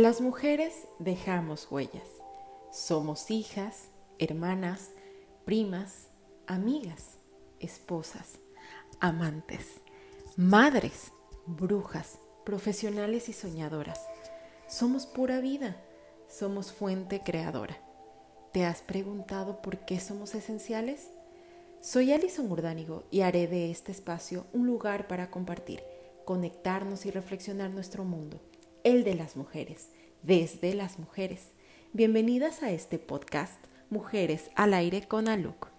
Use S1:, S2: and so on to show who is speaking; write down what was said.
S1: Las mujeres dejamos huellas. Somos hijas, hermanas, primas, amigas, esposas, amantes, madres, brujas, profesionales y soñadoras. Somos pura vida, somos fuente creadora. ¿Te has preguntado por qué somos esenciales? Soy Alison Urdánigo y haré de este espacio un lugar para compartir, conectarnos y reflexionar nuestro mundo, el de las mujeres, desde las mujeres. Bienvenidas a este podcast Mujeres al aire con Aluk.